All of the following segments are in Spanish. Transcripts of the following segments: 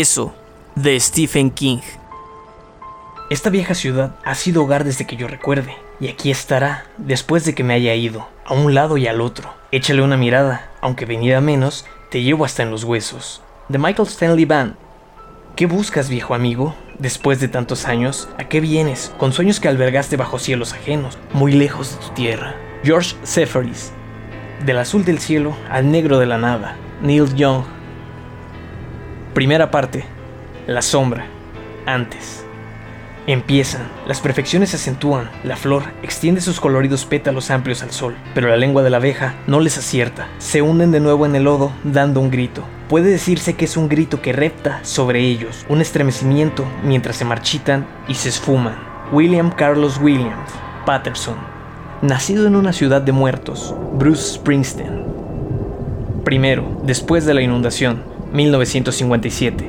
Eso, de Stephen King. Esta vieja ciudad ha sido hogar desde que yo recuerde, y aquí estará después de que me haya ido, a un lado y al otro. Échale una mirada, aunque venida menos, te llevo hasta en los huesos. De Michael Stanley Band. ¿Qué buscas, viejo amigo? Después de tantos años, ¿a qué vienes? Con sueños que albergaste bajo cielos ajenos, muy lejos de tu tierra. George Sepharis. Del azul del cielo al negro de la nada. Neil Young. Primera parte. La sombra. Antes. Empiezan, las perfecciones se acentúan, la flor extiende sus coloridos pétalos amplios al sol, pero la lengua de la abeja no les acierta, se hunden de nuevo en el lodo dando un grito. Puede decirse que es un grito que repta sobre ellos, un estremecimiento mientras se marchitan y se esfuman. William Carlos Williams, Patterson, nacido en una ciudad de muertos, Bruce Springsteen. Primero, después de la inundación, 1957.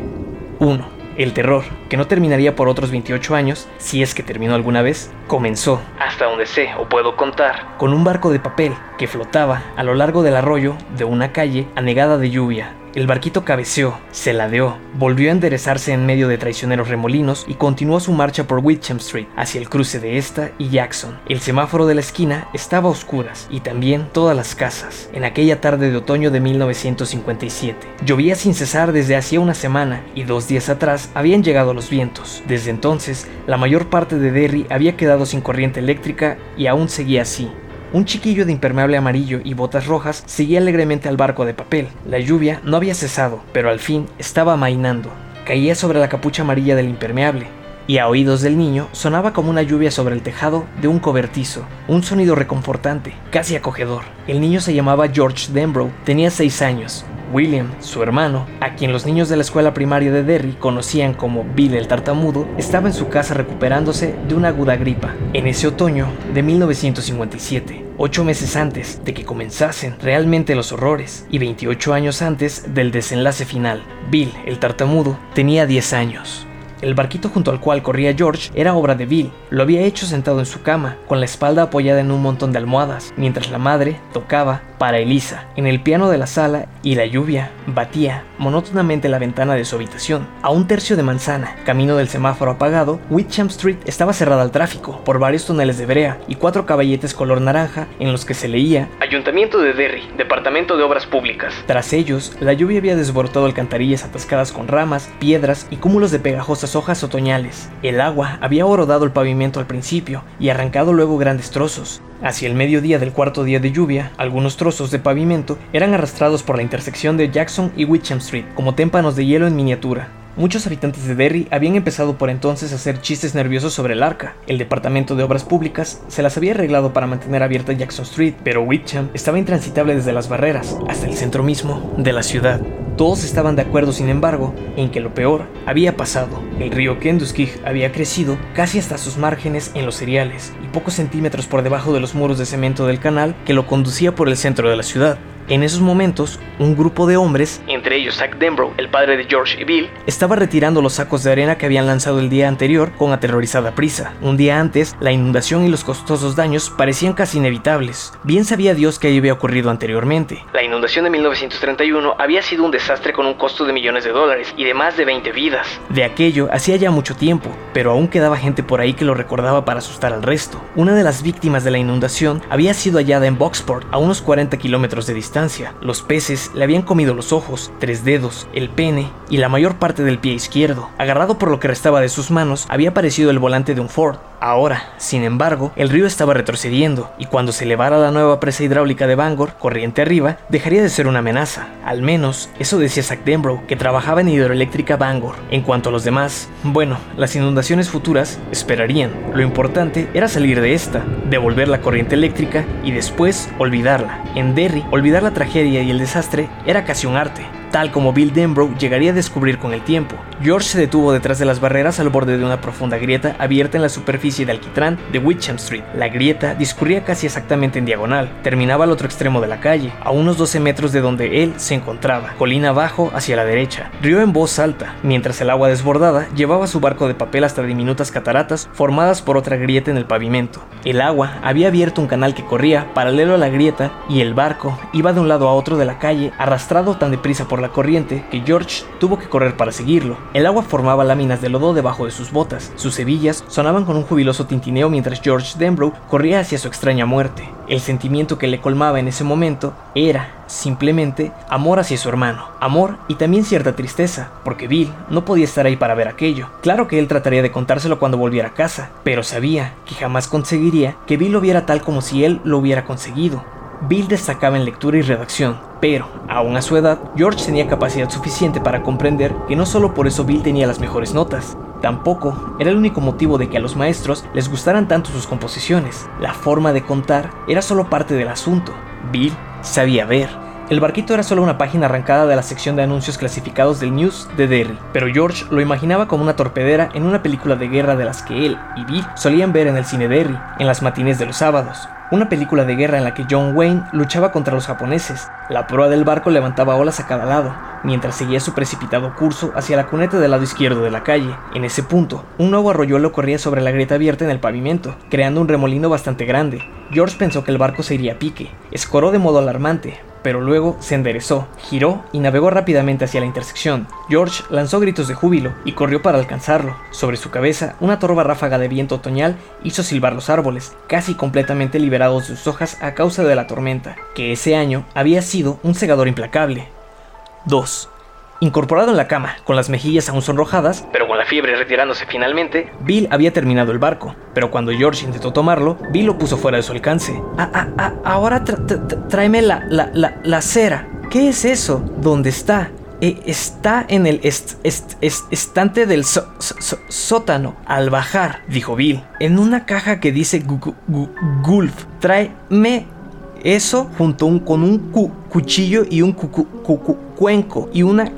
1. El terror, que no terminaría por otros 28 años, si es que terminó alguna vez, comenzó, hasta donde sé o puedo contar, con un barco de papel que flotaba a lo largo del arroyo de una calle anegada de lluvia, el barquito cabeceó, se ladeó, volvió a enderezarse en medio de traicioneros remolinos y continuó su marcha por Whitchamp Street, hacia el cruce de esta y Jackson. El semáforo de la esquina estaba a oscuras y también todas las casas, en aquella tarde de otoño de 1957. Llovía sin cesar desde hacía una semana y dos días atrás habían llegado los vientos. Desde entonces, la mayor parte de Derry había quedado sin corriente eléctrica y aún seguía así. Un chiquillo de impermeable amarillo y botas rojas seguía alegremente al barco de papel. La lluvia no había cesado, pero al fin estaba amainando. Caía sobre la capucha amarilla del impermeable, y a oídos del niño sonaba como una lluvia sobre el tejado de un cobertizo, un sonido reconfortante, casi acogedor. El niño se llamaba George Denbrough, tenía seis años, William, su hermano, a quien los niños de la escuela primaria de Derry conocían como Bill el tartamudo, estaba en su casa recuperándose de una aguda gripa, en ese otoño de 1957, ocho meses antes de que comenzasen realmente los horrores y 28 años antes del desenlace final. Bill el tartamudo tenía 10 años. El barquito junto al cual corría George era obra de Bill. Lo había hecho sentado en su cama, con la espalda apoyada en un montón de almohadas, mientras la madre tocaba para Elisa en el piano de la sala y la lluvia batía monótonamente la ventana de su habitación. A un tercio de manzana, camino del semáforo apagado, Whitchamp Street estaba cerrada al tráfico por varios túneles de brea y cuatro caballetes color naranja en los que se leía Ayuntamiento de Derry, Departamento de Obras Públicas. Tras ellos, la lluvia había desbordado alcantarillas atascadas con ramas, piedras y cúmulos de pegajosas hojas otoñales. El agua había horodado el pavimento al principio y arrancado luego grandes trozos. Hacia el mediodía del cuarto día de lluvia, algunos trozos de pavimento eran arrastrados por la intersección de Jackson y Whitchamp Street como témpanos de hielo en miniatura. Muchos habitantes de Derry habían empezado por entonces a hacer chistes nerviosos sobre el arca. El Departamento de Obras Públicas se las había arreglado para mantener abierta Jackson Street, pero Whitcham estaba intransitable desde las barreras hasta el centro mismo de la ciudad. Todos estaban de acuerdo, sin embargo, en que lo peor había pasado. El río Kentucky había crecido casi hasta sus márgenes en los cereales y pocos centímetros por debajo de los muros de cemento del canal que lo conducía por el centro de la ciudad. En esos momentos, un grupo de hombres, entre ellos Zach Denbrough, el padre de George y Bill, estaba retirando los sacos de arena que habían lanzado el día anterior con aterrorizada prisa. Un día antes, la inundación y los costosos daños parecían casi inevitables. Bien sabía Dios que había ocurrido anteriormente. La inundación de 1931 había sido un desastre con un costo de millones de dólares y de más de 20 vidas. De aquello hacía ya mucho tiempo, pero aún quedaba gente por ahí que lo recordaba para asustar al resto. Una de las víctimas de la inundación había sido hallada en Boxport, a unos 40 kilómetros de distancia los peces le habían comido los ojos, tres dedos, el pene y la mayor parte del pie izquierdo. Agarrado por lo que restaba de sus manos, había aparecido el volante de un Ford. Ahora, sin embargo, el río estaba retrocediendo y cuando se elevara la nueva presa hidráulica de Bangor, corriente arriba, dejaría de ser una amenaza. Al menos, eso decía Zach Denbrough, que trabajaba en hidroeléctrica Bangor. En cuanto a los demás, bueno, las inundaciones futuras esperarían. Lo importante era salir de esta, devolver la corriente eléctrica y después olvidarla. En Derry, olvidar la tragedia y el desastre era casi un arte tal como Bill Denbrough llegaría a descubrir con el tiempo. George se detuvo detrás de las barreras al borde de una profunda grieta abierta en la superficie de alquitrán de Whitcham Street. La grieta discurría casi exactamente en diagonal, terminaba al otro extremo de la calle, a unos 12 metros de donde él se encontraba, colina abajo hacia la derecha. Rió en voz alta, mientras el agua desbordada llevaba su barco de papel hasta diminutas cataratas formadas por otra grieta en el pavimento. El agua había abierto un canal que corría paralelo a la grieta y el barco iba de un lado a otro de la calle arrastrado tan deprisa por la corriente que George tuvo que correr para seguirlo. El agua formaba láminas de lodo debajo de sus botas, sus hebillas sonaban con un jubiloso tintineo mientras George Denbrough corría hacia su extraña muerte. El sentimiento que le colmaba en ese momento era, simplemente, amor hacia su hermano. Amor y también cierta tristeza, porque Bill no podía estar ahí para ver aquello. Claro que él trataría de contárselo cuando volviera a casa, pero sabía que jamás conseguiría que Bill lo viera tal como si él lo hubiera conseguido. Bill destacaba en lectura y redacción, pero, aún a su edad, George tenía capacidad suficiente para comprender que no solo por eso Bill tenía las mejores notas, tampoco era el único motivo de que a los maestros les gustaran tanto sus composiciones. La forma de contar era solo parte del asunto. Bill sabía ver. El barquito era solo una página arrancada de la sección de anuncios clasificados del News de Derry, pero George lo imaginaba como una torpedera en una película de guerra de las que él y Bill solían ver en el cine Derry, en las matines de los sábados una película de guerra en la que John Wayne luchaba contra los japoneses. La proa del barco levantaba olas a cada lado, mientras seguía su precipitado curso hacia la cuneta del lado izquierdo de la calle. En ese punto, un nuevo arroyuelo corría sobre la grieta abierta en el pavimento, creando un remolino bastante grande. George pensó que el barco se iría a pique. Escoró de modo alarmante, pero luego se enderezó, giró y navegó rápidamente hacia la intersección. George lanzó gritos de júbilo y corrió para alcanzarlo. Sobre su cabeza, una torva ráfaga de viento otoñal hizo silbar los árboles, casi completamente liberados de sus hojas a causa de la tormenta, que ese año había sido un segador implacable. 2. Incorporado en la cama, con las mejillas aún sonrojadas, pero con la fiebre retirándose finalmente, Bill había terminado el barco, pero cuando George intentó tomarlo, Bill lo puso fuera de su alcance. Ah, ah, ah, ahora tráeme la, la, la, la cera. ¿Qué es eso? ¿Dónde está? Eh, está en el estante del sótano al bajar, dijo Bill, en una caja que dice Gulf. Tráeme eso junto con un cuchillo y un cuenco y una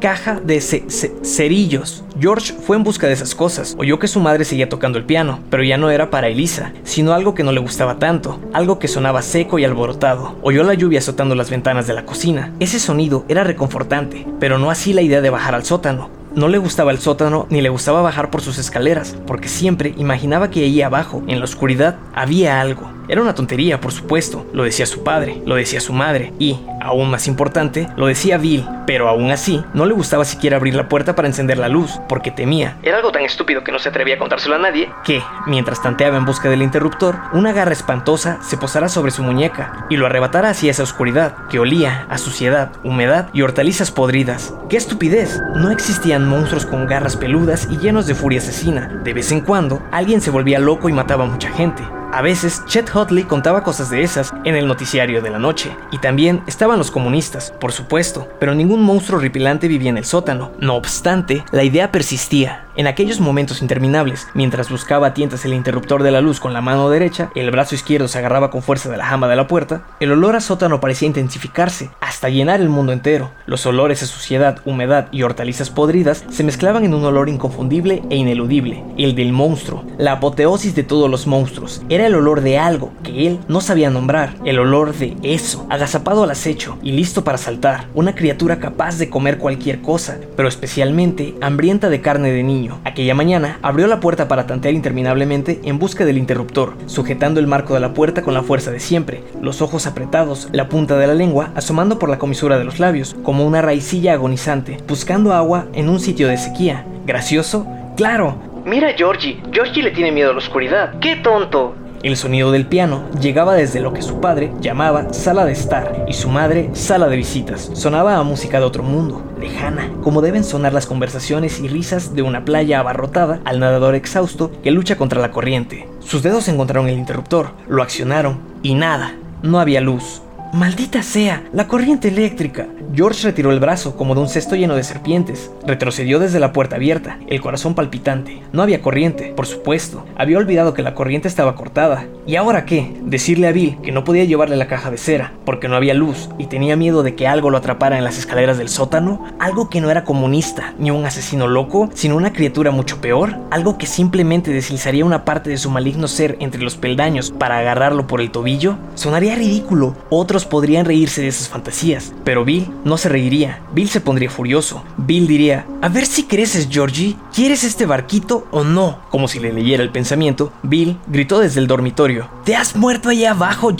caja de cerillos. George fue en busca de esas cosas. Oyó que su madre seguía tocando el piano, pero ya no era para Elisa, sino algo que no le gustaba tanto, algo que sonaba seco y alborotado. Oyó la lluvia azotando las ventanas de la cocina. Ese sonido era reconfortante, pero no así la idea de bajar al sótano. No le gustaba el sótano ni le gustaba bajar por sus escaleras, porque siempre imaginaba que ahí abajo, en la oscuridad, había algo. Era una tontería, por supuesto, lo decía su padre, lo decía su madre, y, aún más importante, lo decía Bill, pero aún así, no le gustaba siquiera abrir la puerta para encender la luz, porque temía. Era algo tan estúpido que no se atrevía a contárselo a nadie, que, mientras tanteaba en busca del interruptor, una garra espantosa se posara sobre su muñeca y lo arrebatara hacia esa oscuridad, que olía a suciedad, humedad y hortalizas podridas. ¡Qué estupidez! No existían monstruos con garras peludas y llenos de furia asesina. De vez en cuando, alguien se volvía loco y mataba a mucha gente. A veces, Chet Hotley contaba cosas de esas en el noticiario de la noche, y también estaban los comunistas, por supuesto, pero ningún monstruo horripilante vivía en el sótano. No obstante, la idea persistía. En aquellos momentos interminables, mientras buscaba a tientas el interruptor de la luz con la mano derecha, el brazo izquierdo se agarraba con fuerza de la jamba de la puerta, el olor a sótano parecía intensificarse, hasta llenar el mundo entero. Los olores a suciedad, humedad y hortalizas podridas se mezclaban en un olor inconfundible e ineludible, el del monstruo, la apoteosis de todos los monstruos. Era el olor de algo que él no sabía nombrar, el olor de eso, agazapado al acecho y listo para saltar, una criatura capaz de comer cualquier cosa, pero especialmente hambrienta de carne de niño Aquella mañana abrió la puerta para tantear interminablemente en busca del interruptor, sujetando el marco de la puerta con la fuerza de siempre, los ojos apretados, la punta de la lengua asomando por la comisura de los labios, como una raicilla agonizante, buscando agua en un sitio de sequía. ¿Gracioso? ¡Claro! Mira a Georgie. Georgie le tiene miedo a la oscuridad. ¡Qué tonto! El sonido del piano llegaba desde lo que su padre llamaba sala de estar y su madre sala de visitas. Sonaba a música de otro mundo, lejana, como deben sonar las conversaciones y risas de una playa abarrotada al nadador exhausto que lucha contra la corriente. Sus dedos encontraron el interruptor, lo accionaron y nada, no había luz. Maldita sea, la corriente eléctrica. George retiró el brazo como de un cesto lleno de serpientes. Retrocedió desde la puerta abierta, el corazón palpitante. No había corriente, por supuesto. Había olvidado que la corriente estaba cortada. ¿Y ahora qué? Decirle a Bill que no podía llevarle la caja de cera, porque no había luz y tenía miedo de que algo lo atrapara en las escaleras del sótano. Algo que no era comunista, ni un asesino loco, sino una criatura mucho peor. Algo que simplemente deslizaría una parte de su maligno ser entre los peldaños para agarrarlo por el tobillo. Sonaría ridículo. Otro podrían reírse de esas fantasías, pero Bill no se reiría. Bill se pondría furioso. Bill diría, a ver si creces, Georgie, ¿quieres este barquito o no? Como si le leyera el pensamiento, Bill gritó desde el dormitorio, ¿te has muerto allá abajo,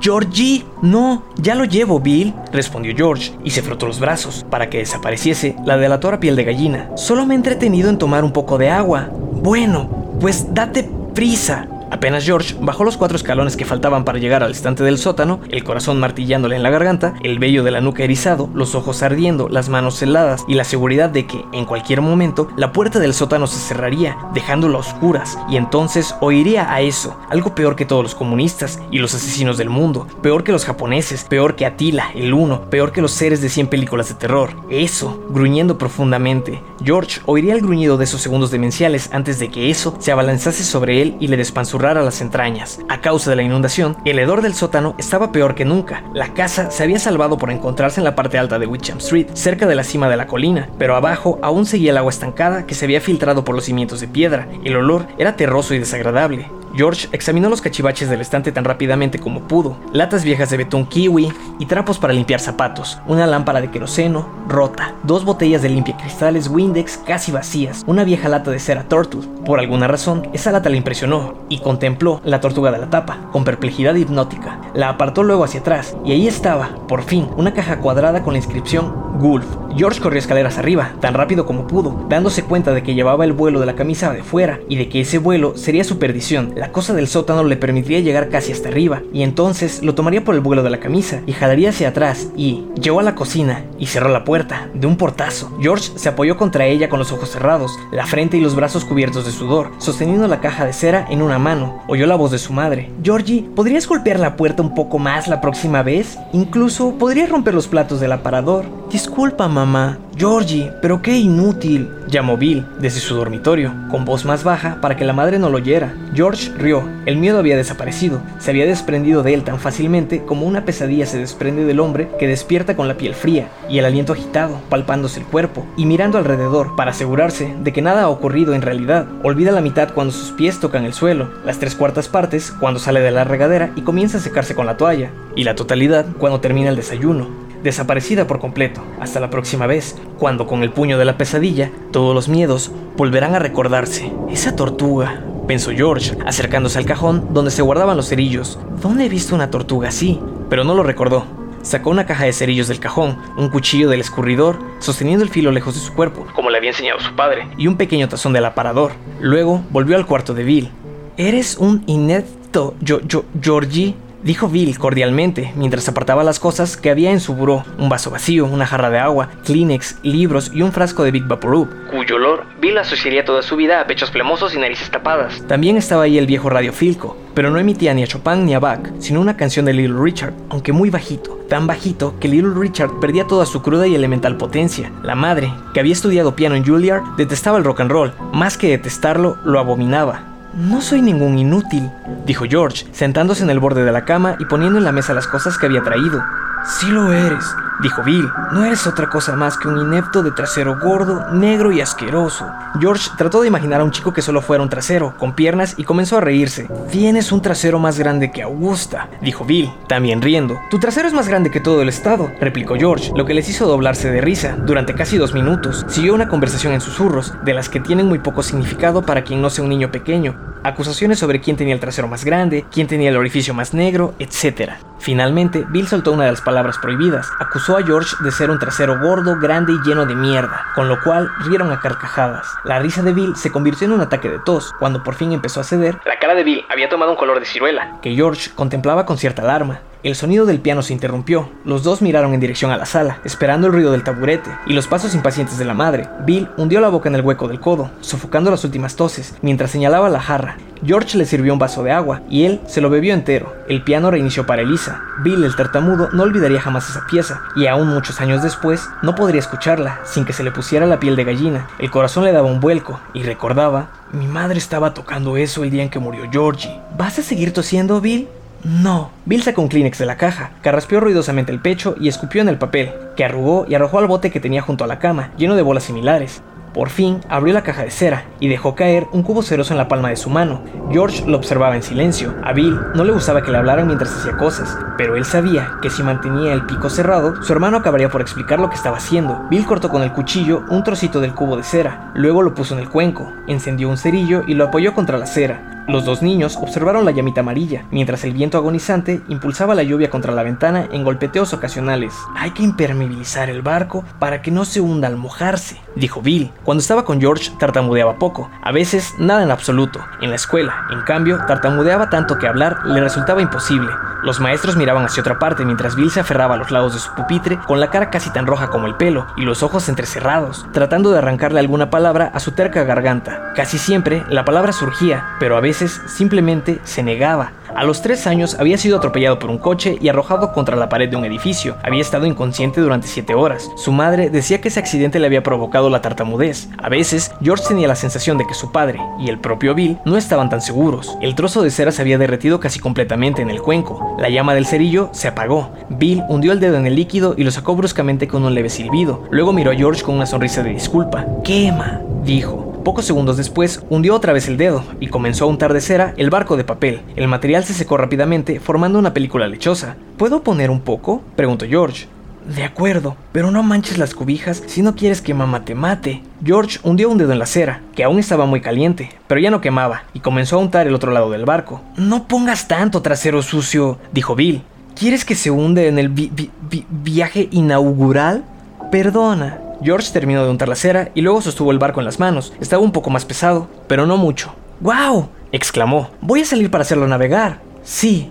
Georgie? No, ya lo llevo, Bill, respondió George, y se frotó los brazos para que desapareciese la delatora piel de gallina. Solo me he entretenido en tomar un poco de agua. Bueno, pues date prisa. Apenas George bajó los cuatro escalones que faltaban para llegar al estante del sótano, el corazón martillándole en la garganta, el vello de la nuca erizado, los ojos ardiendo, las manos heladas y la seguridad de que, en cualquier momento, la puerta del sótano se cerraría, dejándolo a oscuras, y entonces oiría a eso, algo peor que todos los comunistas y los asesinos del mundo, peor que los japoneses, peor que Atila, el uno, peor que los seres de 100 películas de terror. Eso, gruñendo profundamente. George oiría el gruñido de esos segundos demenciales antes de que eso se abalanzase sobre él y le despanzurrara a las entrañas. A causa de la inundación, el hedor del sótano estaba peor que nunca. La casa se había salvado por encontrarse en la parte alta de Witcham Street, cerca de la cima de la colina, pero abajo aún seguía el agua estancada que se había filtrado por los cimientos de piedra. El olor era terroso y desagradable. George examinó los cachivaches del estante tan rápidamente como pudo, latas viejas de betún kiwi y trapos para limpiar zapatos, una lámpara de queroseno rota, dos botellas de limpia cristales Windex casi vacías, una vieja lata de cera Turtle. Por alguna razón, esa lata le impresionó y contempló la tortuga de la tapa con perplejidad hipnótica. La apartó luego hacia atrás y ahí estaba, por fin, una caja cuadrada con la inscripción Gulf. George corrió escaleras arriba, tan rápido como pudo, dándose cuenta de que llevaba el vuelo de la camisa de fuera y de que ese vuelo sería su perdición. La cosa del sótano le permitiría llegar casi hasta arriba, y entonces lo tomaría por el vuelo de la camisa y jalaría hacia atrás y llegó a la cocina y cerró la puerta de un portazo. George se apoyó contra ella con los ojos cerrados, la frente y los brazos cubiertos de sudor, sosteniendo la caja de cera en una mano. Oyó la voz de su madre. Georgie, ¿podrías golpear la puerta un poco más la próxima vez? Incluso podrías romper los platos del aparador. Disculpa, mamá. Georgie, pero qué inútil, llamó Bill desde su dormitorio, con voz más baja para que la madre no lo oyera. George rió, el miedo había desaparecido, se había desprendido de él tan fácilmente como una pesadilla se desprende del hombre que despierta con la piel fría y el aliento agitado, palpándose el cuerpo y mirando alrededor para asegurarse de que nada ha ocurrido en realidad. Olvida la mitad cuando sus pies tocan el suelo, las tres cuartas partes cuando sale de la regadera y comienza a secarse con la toalla, y la totalidad cuando termina el desayuno desaparecida por completo. Hasta la próxima vez, cuando con el puño de la pesadilla todos los miedos volverán a recordarse. Esa tortuga, pensó George, acercándose al cajón donde se guardaban los cerillos. ¿Dónde he visto una tortuga así? Pero no lo recordó. Sacó una caja de cerillos del cajón, un cuchillo del escurridor, sosteniendo el filo lejos de su cuerpo, como le había enseñado su padre, y un pequeño tazón del aparador. Luego volvió al cuarto de Bill. Eres un inepto, yo, yo, Georgie, dijo Bill cordialmente mientras apartaba las cosas que había en su buró, un vaso vacío, una jarra de agua, Kleenex, libros y un frasco de Big Vaporub, cuyo olor Bill asociaría toda su vida a pechos flemosos y narices tapadas. También estaba ahí el viejo radio Filco, pero no emitía ni a Chopin ni a Bach, sino una canción de Little Richard, aunque muy bajito, tan bajito que Little Richard perdía toda su cruda y elemental potencia. La madre, que había estudiado piano en Juilliard, detestaba el rock and roll, más que detestarlo, lo abominaba. No soy ningún inútil, dijo George, sentándose en el borde de la cama y poniendo en la mesa las cosas que había traído. Sí lo eres, dijo Bill. No eres otra cosa más que un inepto de trasero gordo, negro y asqueroso. George trató de imaginar a un chico que solo fuera un trasero, con piernas, y comenzó a reírse. Tienes un trasero más grande que Augusta, dijo Bill, también riendo. Tu trasero es más grande que todo el estado, replicó George, lo que les hizo doblarse de risa. Durante casi dos minutos, siguió una conversación en susurros, de las que tienen muy poco significado para quien no sea un niño pequeño. Acusaciones sobre quién tenía el trasero más grande, quién tenía el orificio más negro, etc. Finalmente, Bill soltó una de las palabras prohibidas. Acusó a George de ser un trasero gordo, grande y lleno de mierda, con lo cual rieron a carcajadas. La risa de Bill se convirtió en un ataque de tos. Cuando por fin empezó a ceder, la cara de Bill había tomado un color de ciruela, que George contemplaba con cierta alarma. El sonido del piano se interrumpió. Los dos miraron en dirección a la sala, esperando el ruido del taburete y los pasos impacientes de la madre. Bill hundió la boca en el hueco del codo, sofocando las últimas toses, mientras señalaba la jarra. George le sirvió un vaso de agua y él se lo bebió entero. El piano reinició para Elisa. Bill, el tartamudo, no olvidaría jamás esa pieza y aún muchos años después no podría escucharla sin que se le pusiera la piel de gallina. El corazón le daba un vuelco y recordaba, mi madre estaba tocando eso el día en que murió Georgie. ¿Vas a seguir tosiendo, Bill? No. Bill sacó un Kleenex de la caja, carraspeó ruidosamente el pecho y escupió en el papel, que arrugó y arrojó al bote que tenía junto a la cama, lleno de bolas similares. Por fin abrió la caja de cera y dejó caer un cubo ceroso en la palma de su mano. George lo observaba en silencio. A Bill no le gustaba que le hablaran mientras hacía cosas, pero él sabía que si mantenía el pico cerrado, su hermano acabaría por explicar lo que estaba haciendo. Bill cortó con el cuchillo un trocito del cubo de cera, luego lo puso en el cuenco, encendió un cerillo y lo apoyó contra la cera. Los dos niños observaron la llamita amarilla, mientras el viento agonizante impulsaba la lluvia contra la ventana en golpeteos ocasionales. Hay que impermeabilizar el barco para que no se hunda al mojarse, dijo Bill. Cuando estaba con George tartamudeaba poco, a veces nada en absoluto. En la escuela, en cambio, tartamudeaba tanto que hablar le resultaba imposible. Los maestros miraban hacia otra parte mientras Bill se aferraba a los lados de su pupitre con la cara casi tan roja como el pelo y los ojos entrecerrados, tratando de arrancarle alguna palabra a su terca garganta. Casi siempre la palabra surgía, pero a veces simplemente se negaba. A los tres años había sido atropellado por un coche y arrojado contra la pared de un edificio. Había estado inconsciente durante siete horas. Su madre decía que ese accidente le había provocado la tartamudez. A veces, George tenía la sensación de que su padre y el propio Bill no estaban tan seguros. El trozo de cera se había derretido casi completamente en el cuenco. La llama del cerillo se apagó. Bill hundió el dedo en el líquido y lo sacó bruscamente con un leve silbido. Luego miró a George con una sonrisa de disculpa. Quema, dijo. Pocos segundos después, hundió otra vez el dedo y comenzó a untar de cera el barco de papel. El material se secó rápidamente, formando una película lechosa. ¿Puedo poner un poco? preguntó George. De acuerdo, pero no manches las cubijas si no quieres que mamá te mate. George hundió un dedo en la cera, que aún estaba muy caliente, pero ya no quemaba, y comenzó a untar el otro lado del barco. No pongas tanto trasero sucio, dijo Bill. ¿Quieres que se hunde en el viaje inaugural? Perdona, George terminó de untar la cera y luego sostuvo el barco en las manos. Estaba un poco más pesado, pero no mucho. ¡Wow! exclamó. Voy a salir para hacerlo navegar. Sí.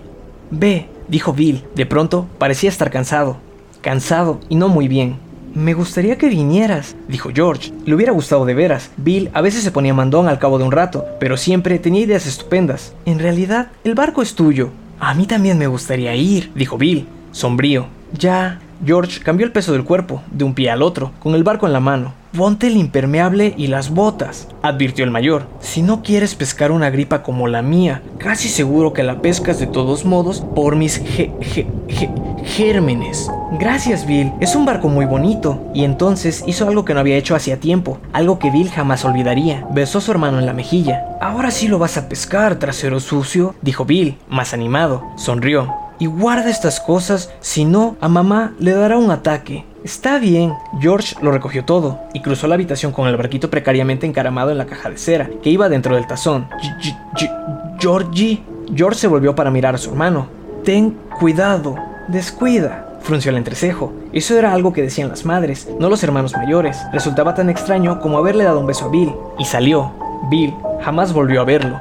Ve, dijo Bill. De pronto parecía estar cansado. Cansado y no muy bien. Me gustaría que vinieras, dijo George. Le hubiera gustado de veras. Bill a veces se ponía mandón al cabo de un rato, pero siempre tenía ideas estupendas. En realidad, el barco es tuyo. A mí también me gustaría ir, dijo Bill, sombrío. Ya, George cambió el peso del cuerpo, de un pie al otro, con el barco en la mano. Ponte el impermeable y las botas, advirtió el mayor. Si no quieres pescar una gripa como la mía, casi seguro que la pescas de todos modos por mis gérmenes. Gracias, Bill. Es un barco muy bonito. Y entonces hizo algo que no había hecho hacía tiempo, algo que Bill jamás olvidaría. Besó a su hermano en la mejilla. Ahora sí lo vas a pescar, trasero sucio, dijo Bill, más animado. Sonrió y guarda estas cosas, si no, a mamá le dará un ataque. Está bien. George lo recogió todo y cruzó la habitación con el barquito precariamente encaramado en la caja de cera que iba dentro del tazón. Georgie. George se volvió para mirar a su hermano. Ten cuidado, descuida. Frunció el entrecejo. Eso era algo que decían las madres, no los hermanos mayores. Resultaba tan extraño como haberle dado un beso a Bill. Y salió. Bill jamás volvió a verlo.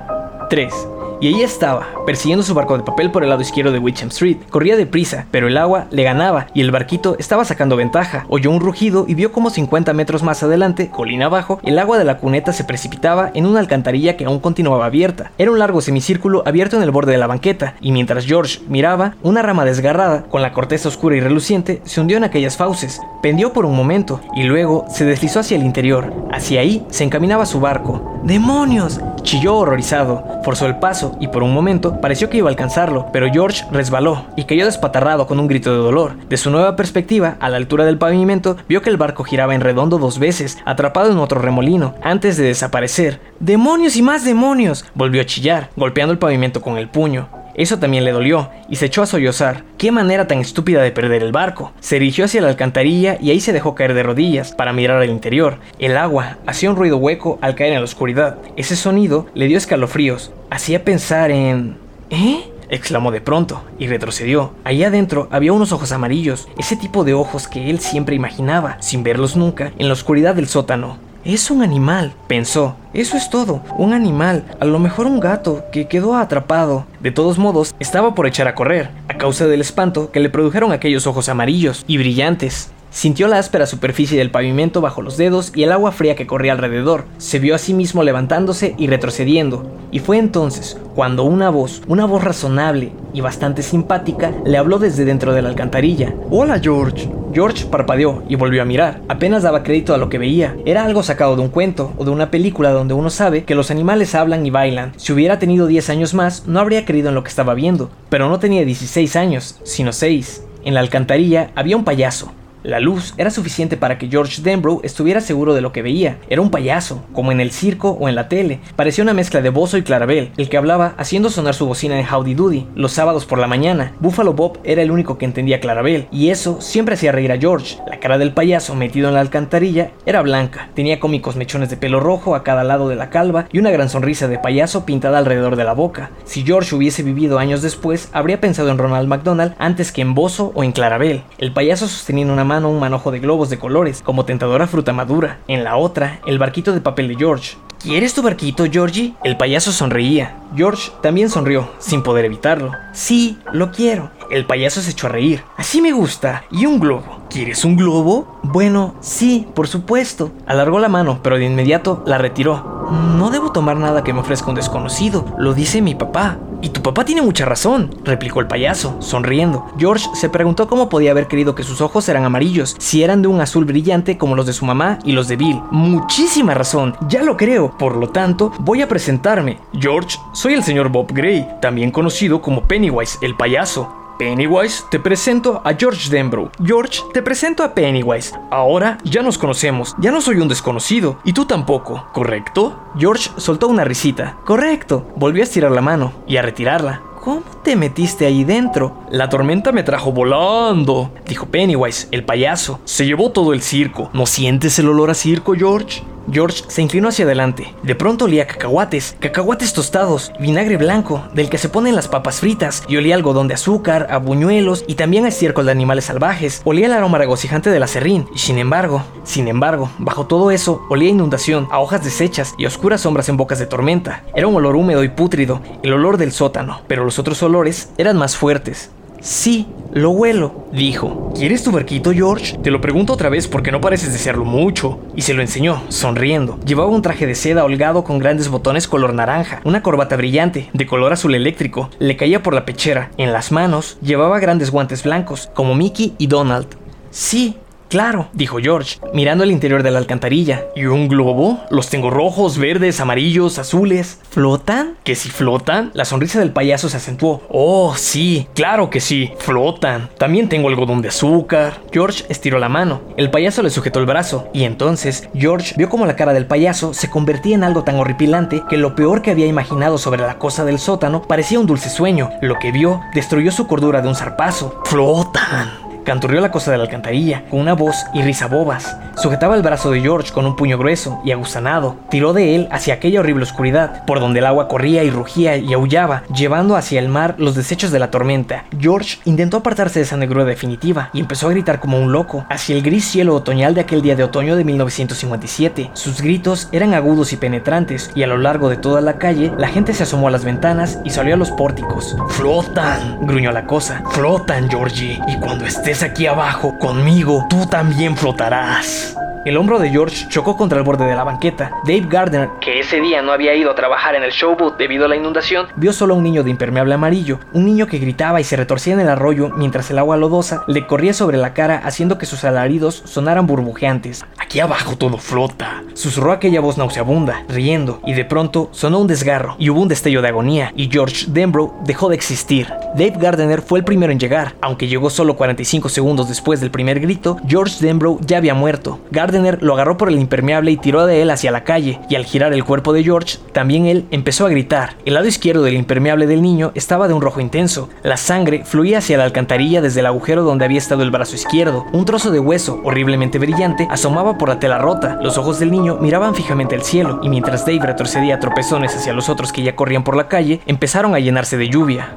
3. Y ahí estaba, persiguiendo su barco de papel por el lado izquierdo de Witcham Street. Corría deprisa, pero el agua le ganaba y el barquito estaba sacando ventaja. Oyó un rugido y vio como 50 metros más adelante, colina abajo, el agua de la cuneta se precipitaba en una alcantarilla que aún continuaba abierta. Era un largo semicírculo abierto en el borde de la banqueta, y mientras George miraba, una rama desgarrada, con la corteza oscura y reluciente, se hundió en aquellas fauces. Pendió por un momento y luego se deslizó hacia el interior. Hacia ahí se encaminaba su barco. ¡Demonios! Chilló horrorizado. Forzó el paso y por un momento pareció que iba a alcanzarlo, pero George resbaló y cayó despatarrado con un grito de dolor. De su nueva perspectiva, a la altura del pavimento, vio que el barco giraba en redondo dos veces, atrapado en otro remolino, antes de desaparecer. ¡Demonios y más demonios! Volvió a chillar, golpeando el pavimento con el puño. Eso también le dolió, y se echó a sollozar. Qué manera tan estúpida de perder el barco. Se dirigió hacia la alcantarilla y ahí se dejó caer de rodillas para mirar al interior. El agua hacía un ruido hueco al caer en la oscuridad. Ese sonido le dio escalofríos. Hacía pensar en... ¿Eh? exclamó de pronto y retrocedió. Allá adentro había unos ojos amarillos, ese tipo de ojos que él siempre imaginaba, sin verlos nunca, en la oscuridad del sótano. Es un animal, pensó. Eso es todo, un animal, a lo mejor un gato que quedó atrapado. De todos modos, estaba por echar a correr, a causa del espanto que le produjeron aquellos ojos amarillos y brillantes. Sintió la áspera superficie del pavimento bajo los dedos y el agua fría que corría alrededor. Se vio a sí mismo levantándose y retrocediendo. Y fue entonces cuando una voz, una voz razonable y bastante simpática, le habló desde dentro de la alcantarilla. Hola George. George parpadeó y volvió a mirar. Apenas daba crédito a lo que veía. Era algo sacado de un cuento o de una película donde uno sabe que los animales hablan y bailan. Si hubiera tenido 10 años más, no habría creído en lo que estaba viendo. Pero no tenía 16 años, sino 6. En la alcantarilla había un payaso, La luz era suficiente para que George Denbrough estuviera seguro de lo que veía. Era un payaso, como en el circo o en la tele. Parecía una mezcla de Bozo y Clarabel, el que hablaba haciendo sonar su bocina en Howdy Doody los sábados por la mañana. Buffalo Bob era el único que entendía Clarabel, y eso siempre hacía reír a George. La cara del payaso metido en la alcantarilla era blanca, tenía cómicos mechones de pelo rojo a cada lado de la calva y una gran sonrisa de payaso pintada alrededor de la boca. Si George hubiese vivido años después, habría pensado en Ronald McDonald antes que en Bozo o en Clarabel. El payaso sostenía en una mano un manojo de globos de colores, como tentadora fruta madura. En la otra, el barquito de papel de George. ¿Quieres tu barquito, Georgie? El payaso sonreía. George también sonrió, sin poder evitarlo. Sí, lo quiero. El payaso se echó a reír. Así me gusta. ¿Y un globo? ¿Quieres un globo? Bueno, sí, por supuesto. Alargó la mano, pero de inmediato la retiró. No debo tomar nada que me ofrezca un desconocido, lo dice mi papá. Y tu papá tiene mucha razón, replicó el payaso, sonriendo. George se preguntó cómo podía haber creído que sus ojos eran amarillos, si eran de un azul brillante como los de su mamá y los de Bill. Muchísima razón, ya lo creo. Por lo tanto, voy a presentarme. George, soy el señor Bob Gray, también conocido como Pennywise, el payaso. Pennywise, te presento a George Denbrough. George, te presento a Pennywise. Ahora ya nos conocemos, ya no soy un desconocido, y tú tampoco, ¿correcto? George soltó una risita. Correcto. Volvió a estirar la mano y a retirarla. ¿Cómo te metiste ahí dentro? La tormenta me trajo volando, dijo Pennywise, el payaso. Se llevó todo el circo. ¿No sientes el olor a circo, George? George se inclinó hacia adelante. De pronto olía cacahuates, cacahuates tostados, vinagre blanco, del que se ponen las papas fritas, y olía algodón de azúcar, a buñuelos y también a estiércol de animales salvajes. Olía el aroma regocijante del acerrín, y sin embargo, sin embargo, bajo todo eso, olía inundación, a hojas deshechas y oscuras sombras en bocas de tormenta. Era un olor húmedo y pútrido, el olor del sótano, pero los otros olores eran más fuertes. Sí, lo huelo, dijo. ¿Quieres tu barquito, George? Te lo pregunto otra vez porque no pareces desearlo mucho. Y se lo enseñó, sonriendo. Llevaba un traje de seda holgado con grandes botones color naranja, una corbata brillante, de color azul eléctrico, le caía por la pechera. En las manos llevaba grandes guantes blancos, como Mickey y Donald. Sí, Claro, dijo George, mirando el interior de la alcantarilla. ¿Y un globo? Los tengo rojos, verdes, amarillos, azules. ¿Flotan? ¿Que si flotan? La sonrisa del payaso se acentuó. Oh, sí, claro que sí, flotan. También tengo algodón de azúcar. George estiró la mano. El payaso le sujetó el brazo. Y entonces George vio como la cara del payaso se convertía en algo tan horripilante que lo peor que había imaginado sobre la cosa del sótano parecía un dulce sueño. Lo que vio destruyó su cordura de un zarpazo. ¡Flotan! Canturrió la cosa de la alcantarilla, con una voz y risa bobas. Sujetaba el brazo de George con un puño grueso y agusanado. Tiró de él hacia aquella horrible oscuridad, por donde el agua corría y rugía y aullaba, llevando hacia el mar los desechos de la tormenta. George intentó apartarse de esa negrura definitiva y empezó a gritar como un loco, hacia el gris cielo otoñal de aquel día de otoño de 1957. Sus gritos eran agudos y penetrantes, y a lo largo de toda la calle, la gente se asomó a las ventanas y salió a los pórticos. ¡Flotan! gruñó la cosa. ¡Flotan, Georgie! Y cuando estés aquí abajo conmigo, tú también flotarás. El hombro de George chocó contra el borde de la banqueta. Dave Gardner, que ese día no había ido a trabajar en el showboat debido a la inundación, vio solo a un niño de impermeable amarillo, un niño que gritaba y se retorcía en el arroyo mientras el agua lodosa le corría sobre la cara haciendo que sus alaridos sonaran burbujeantes. Aquí abajo todo flota, susurró aquella voz nauseabunda, riendo, y de pronto sonó un desgarro y hubo un destello de agonía, y George Denbrough dejó de existir. Dave Gardner fue el primero en llegar, aunque llegó solo 45 segundos después del primer grito, George Denbrough ya había muerto. Lo agarró por el impermeable y tiró de él hacia la calle, y al girar el cuerpo de George, también él empezó a gritar. El lado izquierdo del impermeable del niño estaba de un rojo intenso. La sangre fluía hacia la alcantarilla desde el agujero donde había estado el brazo izquierdo. Un trozo de hueso, horriblemente brillante, asomaba por la tela rota. Los ojos del niño miraban fijamente al cielo, y mientras Dave retrocedía a tropezones hacia los otros que ya corrían por la calle, empezaron a llenarse de lluvia.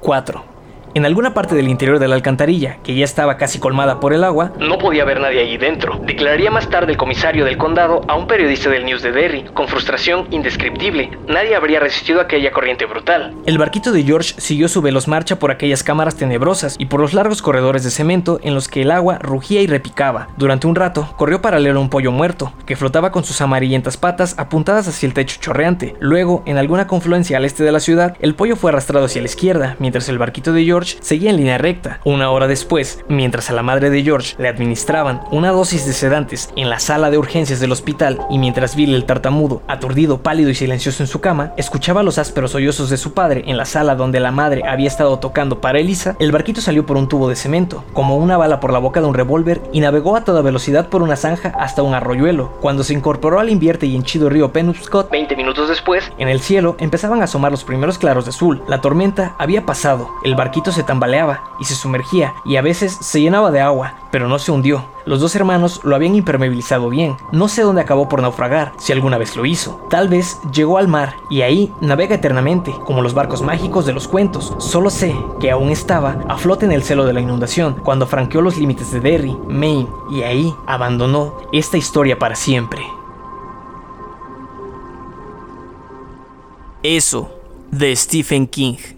4. En alguna parte del interior de la alcantarilla, que ya estaba casi colmada por el agua, no podía haber nadie allí dentro. Declararía más tarde el comisario del condado a un periodista del News de Derry, con frustración indescriptible. Nadie habría resistido aquella corriente brutal. El barquito de George siguió su veloz marcha por aquellas cámaras tenebrosas y por los largos corredores de cemento en los que el agua rugía y repicaba. Durante un rato, corrió paralelo a un pollo muerto, que flotaba con sus amarillentas patas apuntadas hacia el techo chorreante. Luego, en alguna confluencia al este de la ciudad, el pollo fue arrastrado hacia la izquierda, mientras el barquito de George Seguía en línea recta. Una hora después, mientras a la madre de George le administraban una dosis de sedantes en la sala de urgencias del hospital y mientras Bill el tartamudo, aturdido, pálido y silencioso en su cama, escuchaba los ásperos sollozos de su padre en la sala donde la madre había estado tocando para Elisa, el barquito salió por un tubo de cemento, como una bala por la boca de un revólver y navegó a toda velocidad por una zanja hasta un arroyuelo. Cuando se incorporó al invierte y henchido río Penobscot, 20 minutos después, en el cielo empezaban a asomar los primeros claros de azul. La tormenta había pasado, el barquito se tambaleaba y se sumergía y a veces se llenaba de agua, pero no se hundió. Los dos hermanos lo habían impermeabilizado bien. No sé dónde acabó por naufragar, si alguna vez lo hizo. Tal vez llegó al mar y ahí navega eternamente, como los barcos mágicos de los cuentos. Solo sé que aún estaba a flote en el celo de la inundación cuando franqueó los límites de Derry, Maine, y ahí abandonó esta historia para siempre. Eso, de Stephen King.